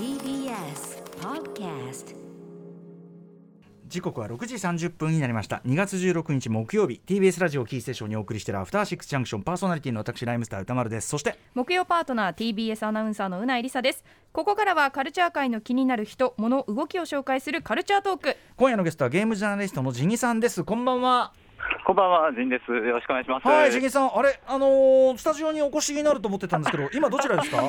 TBS Podcast 時刻は6時30分になりました。2月16日木曜日 TBS ラジオキーステーションにお送りしているアフターシックスジャンクションパーソナリティの私ライムスター歌丸です。そして木曜パートナー TBS アナウンサーのうないりさです。ここからはカルチャー界の気になる人物動きを紹介するカルチャートーク。今夜のゲストはゲームジャーナリストのジギさんです。こんばんは。こんばんは、ジンです。よろしくお願いします。はいジギさん。あれあのースタジオにお越しになると思ってたんですけど今どちらですか？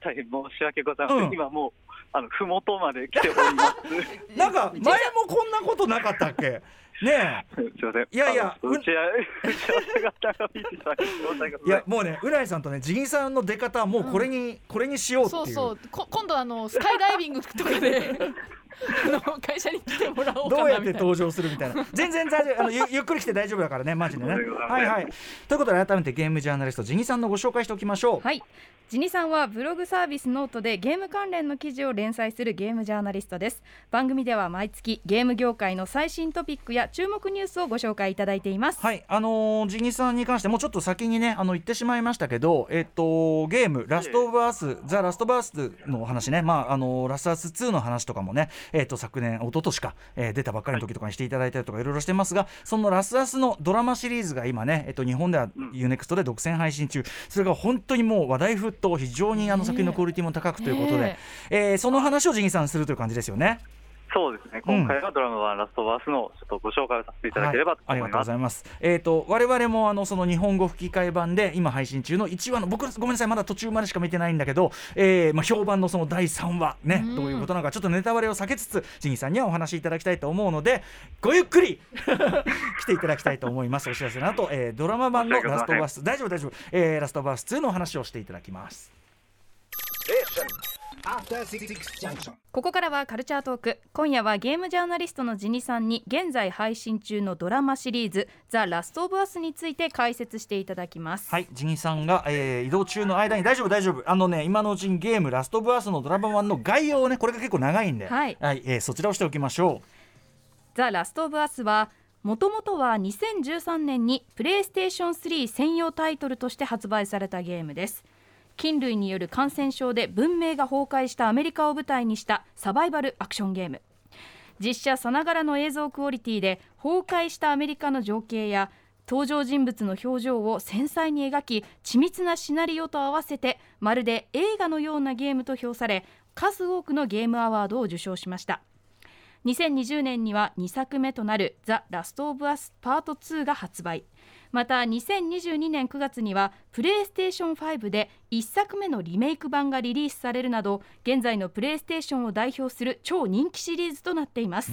大変申し訳ございません。うん今もう、あの、ふもとまで来ております。なんか前もこんなことなかったっけ？ねすみません。いやいや打ち合わ打ち合わせが長引いいやもうね浦井さんとねジギさんの出方はもうこれに、これにしようっていそううそう。こ今度あのスカイダイビングとかで あの会社に来てもらおうかどうやって登場するみたいな。全然大丈夫。あのゆゆっくり来て大丈夫だからねマジでね。はいはい。ということで改めてゲームジャーナリストジニさんのご紹介しておきましょう。はい。ジニさんはブログサービスノートでゲーム関連の記事を連載するゲームジャーナリストです。番組では毎月ゲーム業界の最新トピックや注目ニュースをご紹介いただいています。はい、あのージニさんに関してもうちょっと先にねあの言ってしまいましたけど、えっとゲーム Last of Us、The Last of Us の話ね、まああのーラストアス2の話とかもね、えっと昨年一昨年か、えー出たばっかりの時とかにしていただいたりとかいろいろしてますが、そのラストアスのドラマシリーズが今ね、えっと日本では U-NEXT で独占配信中、それが本当にもう話題沸騰、非常にあの作品のクオリティも高くということで、ねえ。ーその話をジギさんするという感じですよね。そうですね。うん今回はドラマ版ラストバースのちょっとご紹介をさせていただければとはい、ありがとうご思います。ざいます。えっ、と我々もあのその日本語吹き替え版で今配信中の1話の僕ごめんなさいまだ途中までしか見てないんだけど、えーまあ評判のその第3話ね、うんどういうことなのかちょっとネタバレを避けつつジギさんにはお話しいただきたいと思うのでごゆっくり 来ていただきたいと思います。お知らせの後、えードラマ版のラストバース大丈夫大丈夫、えーラストバース2のお話をしていただきます。ここからはカルチャートーク。今夜はゲームジャーナリストのジニさんに現在配信中のドラマシリーズ「ザ・ラスト・オブ・アス」について解説していただきます、はい、ジギさんが、えー移動中の間に大丈夫大丈夫。あのね今のうちにゲームラストブアースのドラマ版の概要をねこれが結構長いんで、はい。えーそちらをしておきましょう。ザ・ラスト・オブ・アスはもともとは2013年にプレイステーション3専用タイトルとして発売されたゲームです菌類による感染症で文明が崩壊したアメリカを舞台にしたサバイバルアクションゲーム。実写さながらの映像クオリティで崩壊したアメリカの情景や登場人物の表情を繊細に描き緻密なシナリオと合わせてまるで映画のようなゲームと評され数多くのゲームアワードを受賞しました。2020年には2作目となる「ザ・ラスト・オブ・アス・パート2」が発売。また2022年9月にはプレイステーション5で1作目のリメイク版がリリースされるなど現在のプレイステーションを代表する超人気シリーズとなっています、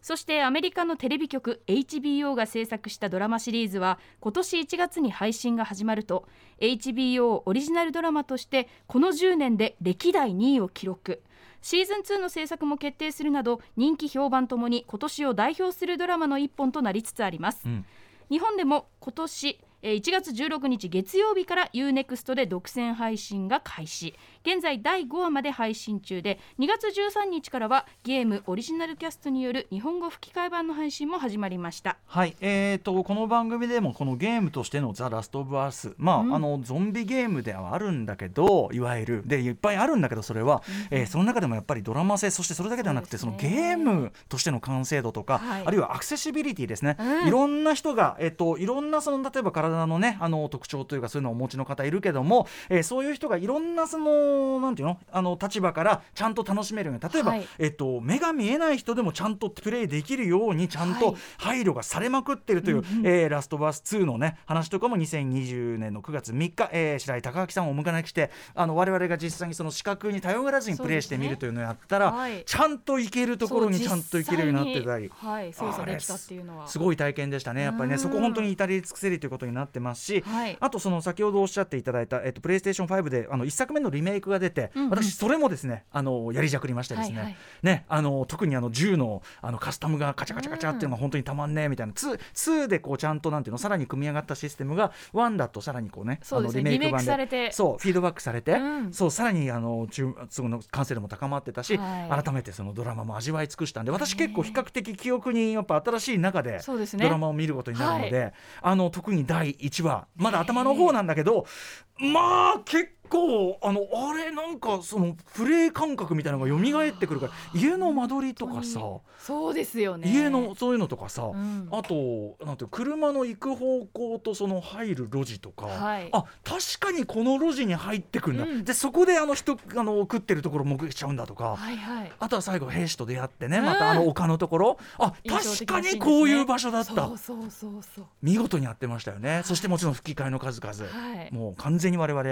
そしてアメリカのテレビ局 HBO が制作したドラマシリーズは今年1月に配信が始まると HBO オリジナルドラマとしてこの10年で歴代2位を記録。シーズン2の制作も決定するなど人気評判ともに今年を代表するドラマの一本となりつつあります、ん日本でも今年えー1月16日月曜日から UNEXT で独占配信が開始。現在第5話まで配信中で2月13日からはゲームオリジナルキャストによる日本語吹き替え版の配信も始まりました。はい、えー、とこの番組でもこのゲームとしての「ザ・ラスト・オブ・アース」まあ、あのゾンビゲームではあるんだけどいわゆる。でいっぱいあるんだけどそれは、えーその中でもやっぱりドラマ性そしてそれだけではなくてそ,、ね。のゲームとしての完成度とか、はい。あるいはアクセシビリティですね、うん。いろんな人が、えー、といろんなその例えば体のねあの特徴というかそういうのをお持ちの方いるけども、えーそういう人がいろんなそのなんていうのあの立場からちゃんと楽しめるように例えば、はい。えっと、目が見えない人でもちゃんとプレイできるようにちゃんとはい。配慮がされまくってるという、えーラストバース2のね話とかも2020年の9月3日、えー白井貴明さんをお迎えにしてあの我々が実際にその視覚に頼らずにプレイしてみるというのをやったら、はい。ちゃんといけるところにちゃんといけるようになってたり。はい操作できたっていうのは。すごい体験でしたね、やっぱりね、うん。そこ本当に至り尽くせりということになってますし、はい。あとその先ほどおっしゃっていただいた、えっと、プレイステーション5であの1作目のリメイクが出て、うんうん。私、それもですねあのやりじゃくりましてですね,、はいはい。ねあの特にあの銃のあのカスタムがカチャカチャカチャっていうのが本当にたまんねえみたいな、2, 2でこうちゃんとなんていうのさらに組み上がったシステムが1だとさらにこうねそうねあのリメイク版リメイクされて。そうフィードバックされて、うん。そうさらにあの中その完成度も高まってたし、はい。改めてそのドラマも味わい尽くしたんで私結構比較的記憶にやっぱ新しい中でドラマを見ることになるので、あの特に第1話。まだ頭の方なんだけど、まあ結構構あのあれなんかそのプレイ感覚みたいなのが蘇ってくるから家の間取りとかさそうですよね。家のそういうのとかさ、うん。あとなんていう車の行く方向とその入る路地とか、はい。あ確かにこの路地に入ってくんだ、うん。でそこであの人あの食ってるところ目撃しちゃうんだとか、はいはい。あとは最後兵士と出会ってねうん。またあの丘のところ、あ印象確かにこういう場所だった。そうそうそうそう。見事にやってましたよね。そしてもちろん吹き替えの数々、はい。もう完全に我々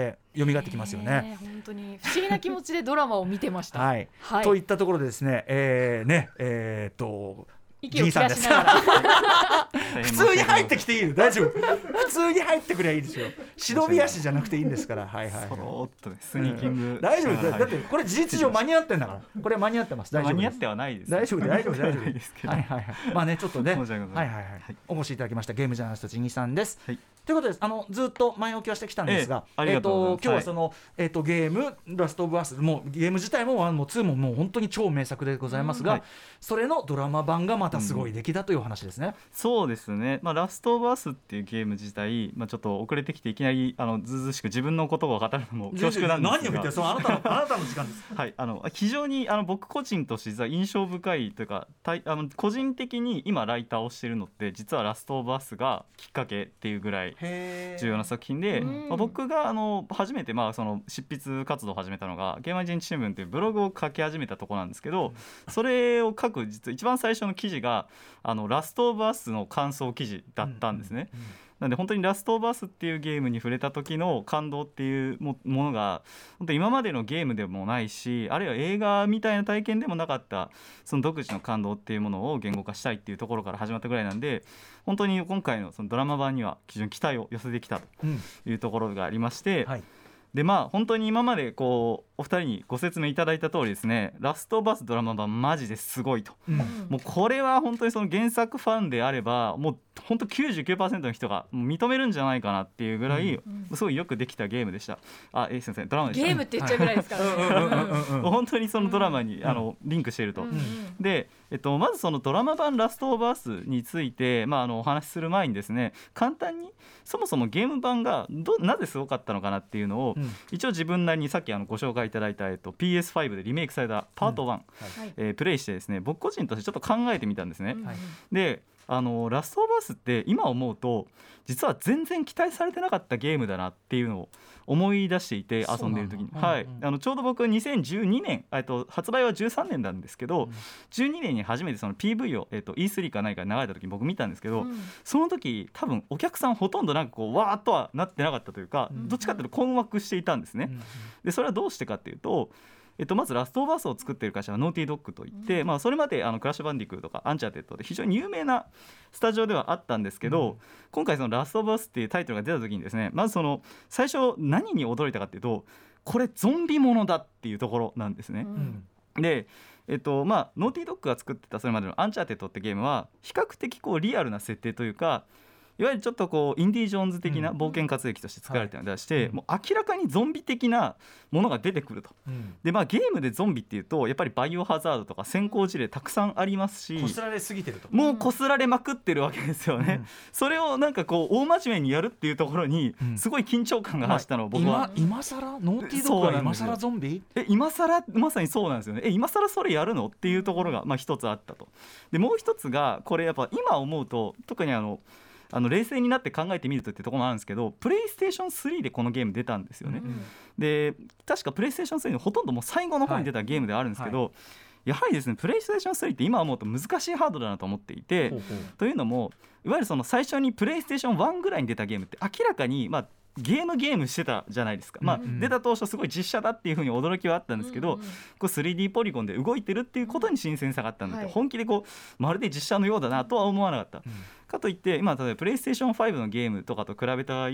蘇ってきますよね。本当に。不思議な気持ちでドラマを見てました。はい、はい。といったところでですね、えー、ねえー、っと息を切らしながら。普通に入ってきていいよ大丈夫？普通に入ってくりゃいいですよ。忍び足じゃなくていいんですから。はいはい、はい。そろっとねスニーキング。大丈夫だはい。だってこれ事実上間に合ってんだから。これ間に合ってます。大丈夫間に合ってはないです。大丈夫大丈夫大丈ないですけ夫ど。はいはいはい。まあねちょっとね。申し訳ござません。はいいはいはい。はい。お越しいただきましたゲームジャーナリストちぎさんです。はいということです。あのずっと前置きはしてきたんですがええありがと今日はそのえっとゲームラストオブアスもうゲーム自体もワンもツーももう本当に超名作でございますがそれのドラマ版がまたすごい出来だというお話ですね。そうですね、まあ、ラストオブアスっていうゲーム自体、まあ、ちょっと遅れてきていきなりあのずうずうしく自分の言葉を語るのも恐縮なんですが。何を言ってる？そのあなたの あなたの時間です。はい、あの非常にあの僕個人として実は印象深いというかたいあの個人的に今ライターをしてるのって実はラストオブアスがきっかけっていうぐらい重要な作品で、うん。まあ、僕があの初めてまあその執筆活動を始めたのがゲーマー日日新聞っていうブログを書き始めたところなんですけどそれを書く実は一番最初の記事があのラストオブアスの感想記事だったんですね。なんで本当に「ラストオブアス」っていうゲームに触れた時の感動っていうものが本当今までのゲームでもないしあるいは映画みたいな体験でもなかったその独自の感動っていうものを言語化したいっていうところから始まったぐらいなんで本当に今回のそのドラマ版には非常に期待を寄せてきたというところがありまして、はい。でまあ本当に今までこうお二人にご説明いただいた通りですね「ラストバスドラマ版マジですごいと。うんもうこれは本当にその原作ファンであればもう本当99%の人が認めるんじゃないかなっていうぐらい、すごいよくできたゲームでした。あ、えーすみません、ドラマでした。ゲームって言っちゃうぐらいですからね 本当にそのドラマに、あのリンクしていると。うんうんで、えっと、まずそのドラマ版「ラストオブアス」について、まあ、あのお話しする前にですね簡単にそもそもゲーム版がどなぜすごかったのかなっていうのを、うん。一応自分なりにさっきあのご紹介いただいた、えっと、PS5 でリメイクされたパート1、はい。えープレイしてですね僕個人としてちょっと考えてみたんですね。うん。はい。であのラストオブアスって今思うと実は全然期待されてなかったゲームだなっていうのを思い出していて遊んでる時に、うんはいうん。あのちょうど僕2012年えっと発売は13年なんですけど、うん。12年に初めてその PV を、えっと E3 か何かで流れた時に僕見たんですけど、うん。その時多分お客さんほとんどなんかこうわーっとはなってなかったというか、うんどっちかというと困惑していたんですね。うん。でそれはどうしてかっていうと、えっと、まずラストオブアスを作っている会社はノーティードッグといって、まあ、それまであのクラッシュバンディクーとかアンチャーテッドで非常に有名なスタジオではあったんですけど、うん。今回そのラストオブアスっていうタイトルが出た時にですねまずその最初何に驚いたかっていうとこれゾンビものだっていうところなんですね。うん。でえっとまあ、ノーティードッグが作ってたそれまでの「アンチャーテッド」ってゲームは比較的こうリアルな設定というかいわゆるちょっとこうインディ・ジョーンズ的なうん。冒険活劇として作られてるのでして、はい。もう明らかにゾンビ的なものが出てくると。うん。でまあ、ゲームでゾンビっていうとやっぱりバイオハザードとか先行事例たくさんありますしこすられすぎてると。もうこすられまくってるわけですよね、うん。それをなんかこう大真面目にやるっていうところにうん。すごい緊張感が走ったのを僕は、今今さらノーティードッグは今さらゾンビ？え今更まさにそうなんですよね。え今更それやるの？っていうところがまあ一つあったと。でもう一つがこれやっぱ今思うと特にあのあの冷静になって考えてみるとってところもあるんですけどプレイステーション3でこのゲーム出たんですよね、うんで確かプレイステーション3のほとんどもう最後の方に出たゲームではあるんですけど、やはりですねプレイステーション3って今思うと難しいハードだなと思っていて、というのもいわゆるその最初にプレイステーション1ぐらいに出たゲームって明らかにまあゲームゲームしてたじゃないですか、まあうん出た当初すごい実写だっていうふうに驚きはあったんですけど、うんうんこう 3D ポリゴンで動いてるっていうことに新鮮さがあったので、はい。本気でこうまるで実写のようだなとは思わなかった。うん。かといって今例えばプレイステーション5のゲームとかと比べた場合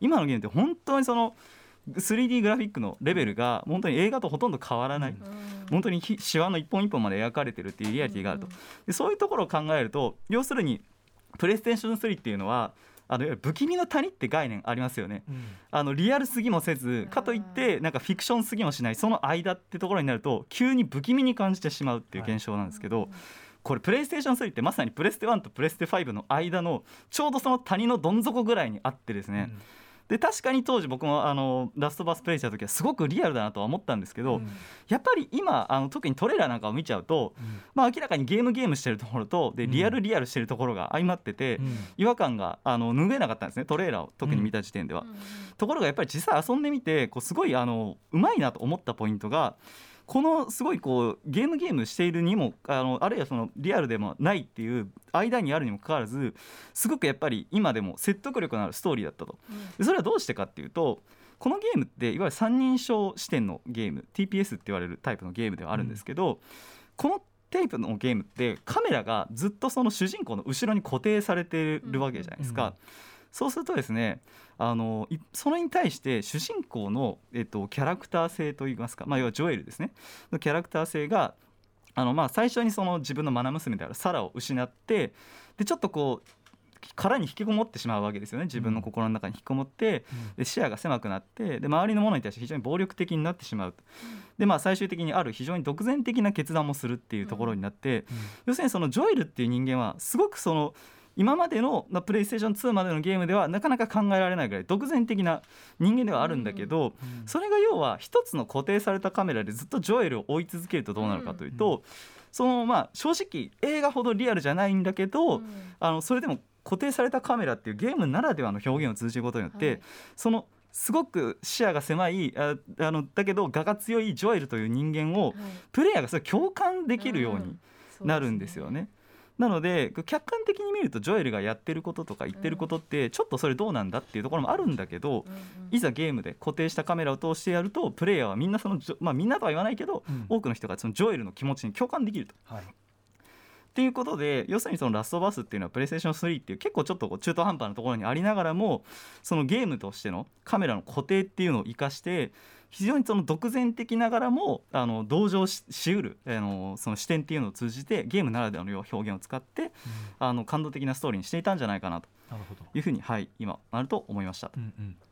今のゲームって本当にその 3D グラフィックのレベルが本当に映画とほとんど変わらない、本当にひシワの一本一本まで描かれてるっていうリアリティがあると、でそういうところを考えると要するにプレイステーション3っていうのはあの不気味の谷って概念ありますよね。うん。あのリアルすぎもせずかといってなんかフィクションすぎもしない。その間ってところになると急に不気味に感じてしまうっていう現象なんですけど、これプレイステーション3ってまさにプレステ1とプレステ5の間のちょうどその谷のどん底ぐらいにあってですね、で確かに当時僕もあのラストバースプレイした時はすごくリアルだなとは思ったんですけど、やっぱり今あの特にトレーラーなんかを見ちゃうと、まあ、明らかにゲームゲームしてるところとでリアルリアルしてるところが相まってて、違和感があの拭えなかったんですねトレーラーを特に見た時点では。ところがやっぱり実際遊んでみてこうすごいあのうまいなと思ったポイントがこのすごいこうゲームゲームしているにもあのあるいはそのリアルでもないっていう間にあるにもかかわらずすごくやっぱり今でも説得力のあるストーリーだったと。でそれはどうしてかっていうとこのゲームっていわゆる三人称視点のゲーム TPS って言われるタイプのゲームではあるんですけど、このタイプのゲームってカメラがずっとその主人公の後ろに固定されてるわけじゃないですか。そうするとですねあのいそれに対して主人公の、えっと、キャラクター性といいますか、まあ、要はジョエルですね。のキャラクター性があの、まあ、最初にその自分の愛娘であるサラを失ってでちょっとこう殻に引きこもってしまうわけですよね。自分の心の中に引きこもって、で視野が狭くなってで周りのものに対して非常に暴力的になってしまうで、まあ、最終的にある非常に独善的な決断もするっていうところになって、要するにそのジョエルっていう人間はすごくその今までのまあプレイステーション2までのゲームではなかなか考えられないぐらい独善的な人間ではあるんだけど、それが要は一つの固定されたカメラでずっとジョエルを追い続けるとどうなるかというと、そのまあ正直映画ほどリアルじゃないんだけど、あのそれでも固定されたカメラっていうゲームならではの表現を通じることによって、はい。そのすごく視野が狭いああのだけど我が強いジョエルという人間をプレイヤーがそれ共感できるようになるんですよね。なので客観的に見るとジョエルがやってることとか言ってることってちょっとそれどうなんだっていうところもあるんだけど、いざゲームで固定したカメラを通してやるとプレイヤーはみんなそのまあみんなとは言わないけど、うん。多くの人がそのジョエルの気持ちに共感できると。はいっていうことで要するにそのラストバースっていうのはプレイステーション3っていう結構ちょっと中途半端なところにありながらもそのゲームとしてのカメラの固定っていうのを生かして非常にその独善的ながらもあの同情ししうるあのその視点っていうのを通じてゲームならではの表現を使ってあの感動的なストーリーにしていたんじゃないかなというふうにはい今なると思いました。うんうん。はい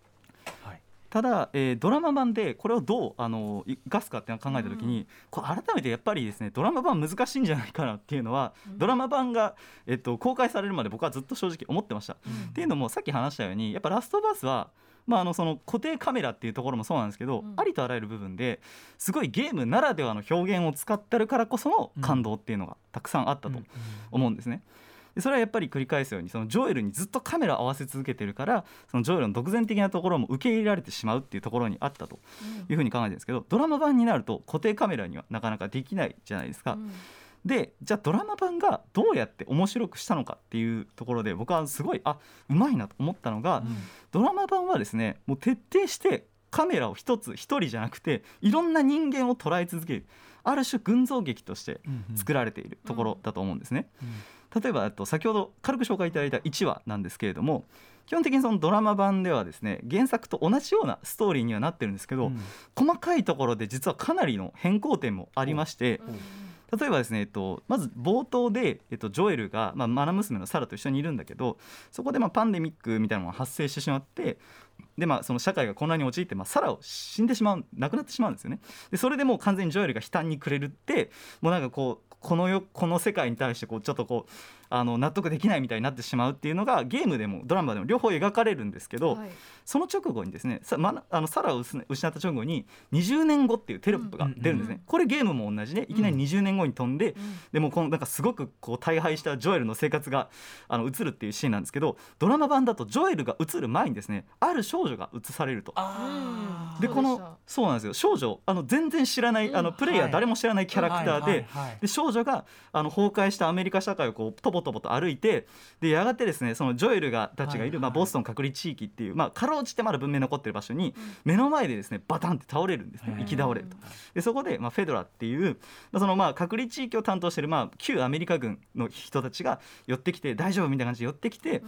ただ、えードラマ版でこれをどうあの生かすかって考えた時に、これ改めてやっぱりですねドラマ版難しいんじゃないかなっていうのは、ドラマ版が、えっと、公開されるまで僕はずっと正直思ってました。っていうのもさっき話したようにやっぱラストバースはまあ、あのその固定カメラっていうところもそうなんですけど、うん。ありとあらゆる部分ですごいゲームならではの表現を使ってるからこその感動っていうのがたくさんあったと思うんですね。でそれはやっぱり繰り返すようにそのジョエルにずっとカメラを合わせ続けてるからそのジョエルの独善的なところも受け入れられてしまうっていうところにあったというふうに考えてるんですけどドラマ版になると固定カメラにはなかなかできないじゃないですか。でじゃあドラマ版がどうやって面白くしたのかっていうところで僕はすごいあうまいなと思ったのが、ドラマ版はですねもう徹底してカメラを一つ一人じゃなくていろんな人間を捉え続けるある種群像劇として作られているところだと思うんですね。例えばえっと先ほど軽く紹介いただいた1話なんですけれども基本的にそのドラマ版ではですね原作と同じようなストーリーにはなってるんですけど、細かいところで実はかなりの変更点もありまして、例えばですね、えっと、まず冒頭で、えっと、ジョエルが、まあ、マナ娘のサラと一緒にいるんだけどそこでまあパンデミックみたいなのが発生してしまってで、まあ、その社会が混乱に陥って、まあ、サラを死んでしまう亡くなってしまうんですよね。でそれでもう完全にジョエルが悲嘆にくれるってもうなんかこうこの世この世界に対してこうちょっとこうあの納得できないみたいになってしまうっていうのがゲームでもドラマでも両方描かれるんですけど、はい。その直後にですねさ、ま、あのサラを失失った直後に20年後っていうテロップが出るんですね、うんこれゲームも同じでいきなり20年後に飛んで、でもこのなんかすごくこう大敗したジョエルの生活があの映るっていうシーンなんですけどドラマ版だとジョエルが映る前にですねある少女が映されると。でこのそうなんですよ。少女あの全然知らない、あのプレイヤー誰も知らないキャラクターで,、で少女があの崩壊したアメリカ社会をこうとぼとぼと歩いてでやがてですねそのジョエルがたちがいる、まあ、ボストン隔離地域っていう、まあ、かろうじてまだ文明残ってる場所に目の前でですねバタンって倒れるんですね行き倒れると。でそこで、まあ、フェドラっていうまあそのまあ隔離地域を担当している、まあ、旧アメリカ軍の人たちが寄ってきて大丈夫みたいな感じで寄ってきて、で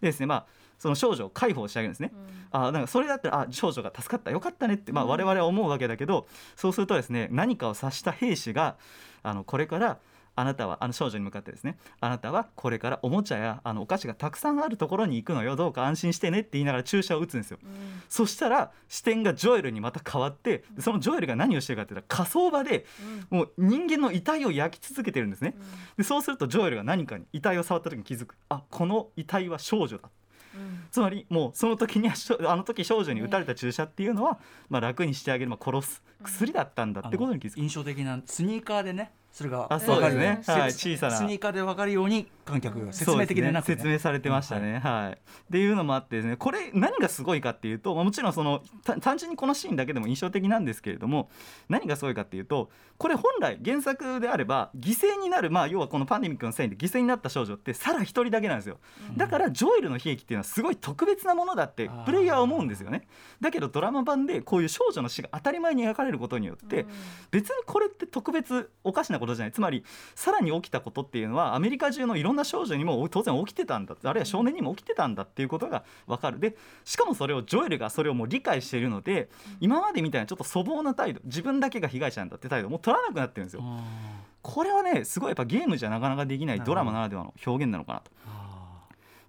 ですねまあその少女を解放してあげるんですね。あなんかそれだったらあ少女が助かったよかったねって、まあ、我々は思うわけだけど、そうするとですね何かを察した兵士があのこれからあなたはあの少女に向かってですねあなたはこれからおもちゃやあのお菓子がたくさんあるところに行くのよどうか安心してねって言いながら注射を打つんですよ、そしたら視点がジョエルにまた変わってでそのジョエルが何をしてるかっていうと火葬場でもう人間の遺体を焼き続けてるんですね。でそうするとジョエルが何かに遺体を触った時に気づく。あこの遺体は少女だつまりもうその時には あの時少女に打たれた注射っていうのは、まあ、楽にしてあげる、まあ、殺す薬だったんだってことに気づく。印象的なスニーカーでねそれがあそうですね。わかるはい。小さな。スニーカーで分かるように観客が説明的でなく、そうすね。説明されてましたね、はい。っていうのもあってですねこれ何がすごいかっていうと、まあ、もちろんそのた単純にこのシーンだけでも印象的なんですけれども何がすごいかっていうとこれ本来原作であれば犠牲になるまあ要はこのパンデミックのせいで犠牲になった少女ってサラ一人だけなんですよ。だからジョエルの悲劇っていうのはすごい特別なものだってプレイヤーは思うんですよね。だけどドラマ版でこういう少女の死が当たり前に描かれることによって、別にこれって特別おかしなことじゃない。つまりさらに起きたことっていうのはアメリカ中のいろんな少女にも当然起きてたんだあるいは少年にも起きてたんだっていうことが分かる。でしかもそれをジョエルがそれをもう理解しているので今までみたいなちょっと粗暴な態度自分だけが被害者なんだって態度をもう取らなくなってるんですよ。これはねすごいやっぱゲームじゃなかなかできないドラマならではの表現なのかなと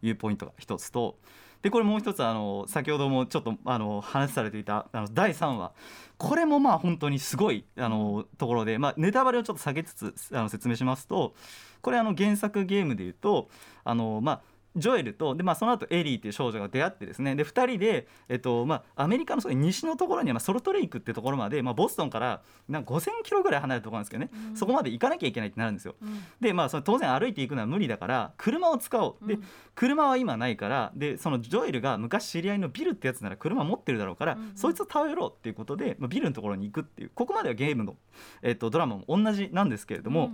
いうポイントが一つとでこれもう一つあの先ほどもちょっとあの話されていたあの第3話。これもまあ本当にすごいあのところで、まあ、ネタバレをちょっと下げつつあの説明しますとこれあの原作ゲームでいうとあのまあジョエルとで、まあ、その後エリーっていう少女が出会ってですね。で2人で、えっとまあ、アメリカの西のところには、まあ、ソルトレイクってところまで、まあ、ボストンからなんか5000キロぐらい離れたところなんですけどね、そこまで行かなきゃいけないってなるんですよ。でまあそれ当然歩いていくのは無理だから車を使おうで、車は今ないからでそのジョエルが昔知り合いのビルってやつなら車持ってるだろうから、そいつを頼ろうっていうことで、まあ、ビルのところに行くっていうここまではゲームの、えっと、ドラマも同じなんですけれども、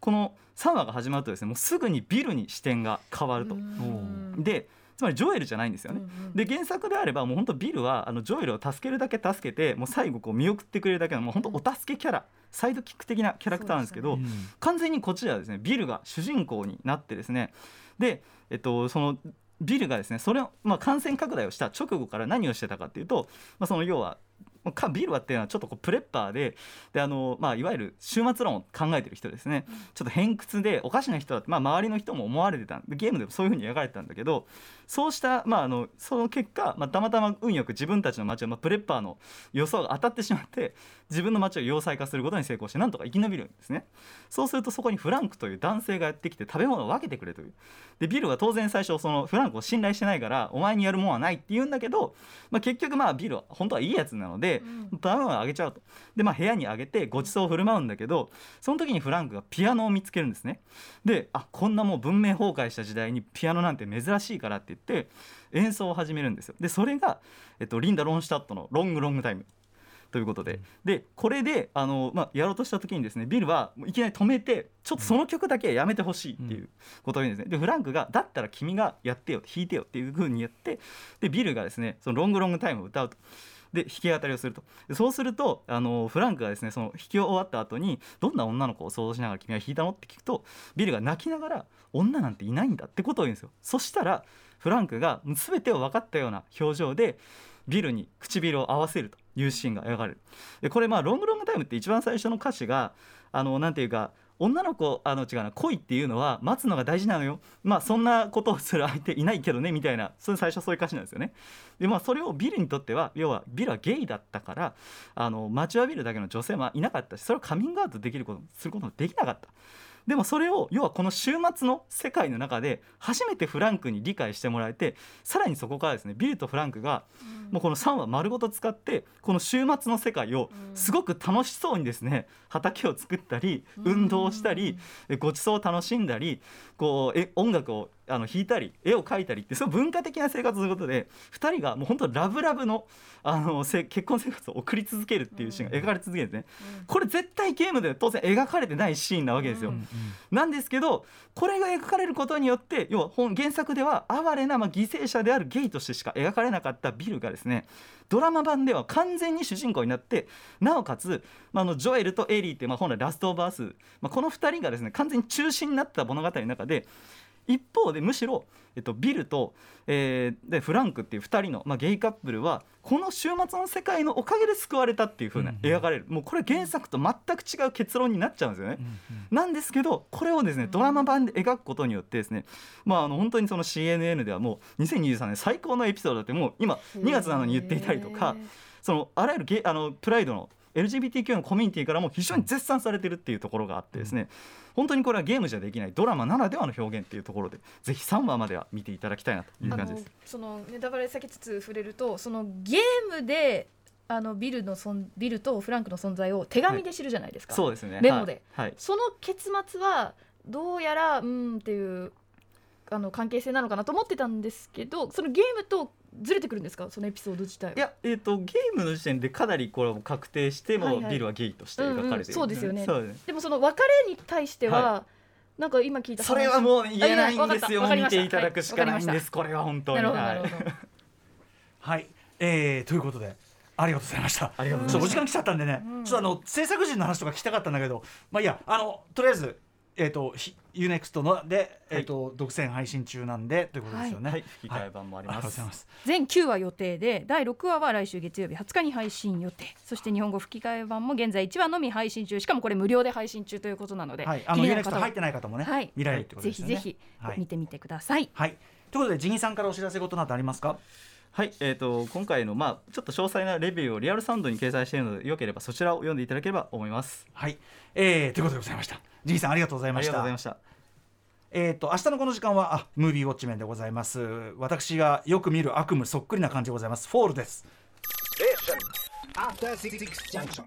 この3話が始まるとですねもうすぐにビルに視点が変わると。でつまりジョエルじゃないんですよね。で原作であればもう本当ビルはあのジョエルを助けるだけ助けてもう最後こう見送ってくれるだけのもう本当お助けキャラサイドキック的なキャラクターなんですけど完全にこっちではですねビルが主人公になってですねで、えっと、そのビルがですねそれを、まあ、感染拡大をした直後から何をしてたかっていうと、まあ、その要はまあかビルはっていうのはちょっとこうプレッパーでであの、まあ、いわゆる終末論を考えてる人ですね、ちょっと偏屈でおかしな人だって、まあ、周りの人も思われてたでゲームでもそういうふうに描かれてたんだけどそうした、まあ、あのその結果、まあ、たまたま運よく自分たちの街を、まあ、プレッパーの予想が当たってしまって自分の街を要塞化することに成功してなんとか生き延びるんですね。そうするとそこにフランクという男性がやってきて食べ物を分けてくれという。でビルは当然最初そのフランクを信頼してないからお前にやるもんはないって言うんだけど、まあ、結局まあビルは本当はいいやつなので、食べ物をあげちゃうと。で、まあ、部屋にあげてごちそうを振る舞うんだけどその時にフランクがピアノを見つけるんですね。であこんなもう文明崩壊した時代にピアノなんて珍しいからって言って演奏を始めるんですよ。でそれが、えっと、リンダ・ロンシュタットの「ロングロングタイム」ということで。でこれであの、まあ、やろうとした時にですねビルはいきなり止めてちょっとその曲だけはやめてほしいっていうことを言うんですね。でフランクが「だったら君がやってよ弾いてよ」っていう風にやってでビルがですねその「ロングロングタイム」を歌うと。で弾き語りをすると。そうするとあのフランクがですねその弾き終わった後にどんな女の子を想像しながら君は弾いたの？って聞くとビルが泣きながら女なんていないんだってことを言うんですよ。そしたらフランクが全てを分かったような表情でビルに唇を合わせるというシーンが描かれる。でこれまあ「ロングロングタイム」って一番最初の歌詞があのなんていうか女の子あの違うな恋っていうのは待つのが大事なのよ。まあそんなことをする相手いないけどねみたいなそれ最初そういう歌詞なんですよね。でまあそれをビルにとっては要はビルはゲイだったからあの待ちわびるだけの女性はいなかったしそれをカミングアウトできることすることもできなかった。でもそれを要はこの週末の世界の中で初めてフランクに理解してもらえてさらにそこからですねビルとフランクがもうこの3話丸ごと使ってこの週末の世界をすごく楽しそうにですね畑を作ったり運動をしたりえごちそうを楽しんだりこうえ音楽をあの弾いたり絵を描いたりってそういう文化的な生活をすることで2人がもう本当ラブラブのあのせ結婚生活を送り続けるっていうシーンが描かれ続けるんですね。これ絶対ゲームでは当然描かれてないシーンなわけですよ。なんですけどこれが描かれることによって要は本原作では哀れなまあ犠牲者であるゲイとしてしか描かれなかったビルがですねドラマ版では完全に主人公になってなおかつ、まあ、あのジョエルとエリーって、まあ、本来ラストオブアース、まあ、この2人がですね完全に中心になった物語の中で一方でむしろ、えっと、ビルと、えーでフランクっていう2人の、まあ、ゲイカップルはこの週末の世界のおかげで救われたっていう風な描かれる、もうこれ原作と全く違う結論になっちゃうんですよね。なんですけどこれをですねドラマ版で描くことによってですね、まあ、あの本当にその CNN ではもう2023年最高のエピソードだってもう今2月なのに言っていたりとかそのあらゆるゲあのプライドの LGBTQ のコミュニティからも非常に絶賛されてるっていうところがあってですね、本当にこれはゲームじゃできないドラマならではの表現っていうところでぜひ3話までは見ていただきたいなという感じです。そのネタバレ避けつつ触れるとそのゲームであのビルのそんビルとフランクの存在を手紙で知るじゃないですか、そうですね。メモで。はい、はい。その結末はどうやらうんっていうあの関係性なのかなと思ってたんですけどそのゲームとずれてくるんですか？そのエピソード自体は。いや、えー、とゲームの時点でかなりこれを確定しても、はいはい。ビルはゲイとして描かれている、うんうんそうですよね。そうです。ねでもその別れに対しては、はなんか今聞いた話。それはもう言えないんですよ。見ていただくしかないんです、これは本当に。なるほどなはい はい、えー、ということでありがとうございました。ありがとうごちょっとお時間来ちゃったんでね、うん。ちょっとあの制作陣の話とか聞きたかったんだけど。まあいいや。あのとりあえずえっ、とひ UNEXT のでえっ、と、独占配信中なんでということですよね。はい、吹き替え版もありありがとうます。ございます。全9話予定で第6話は来週月曜日20日に配信予定そして日本語吹き替え版も現在1話のみ配信中しかもこれ無料で配信中ということなので、はい、あの UNEXT 入ってない方もね、はい見られるってことぜですよね。ひぜひはい見てみてください、はい。ということでジギさんからお知らせ事などありますか？はい、えー、と今回の、まあ、ちょっと詳細なレビューをリアルサウンドに掲載しているのでよければそちらを読んでいただければと思います。はい。えー、ということでございました。ジギさんありがとうございありました。がとうございました。えー、と明日のこの時間はあムービーウォッチメンでございます私がよく見る悪夢そっくりな感じでございますフォールです Junction.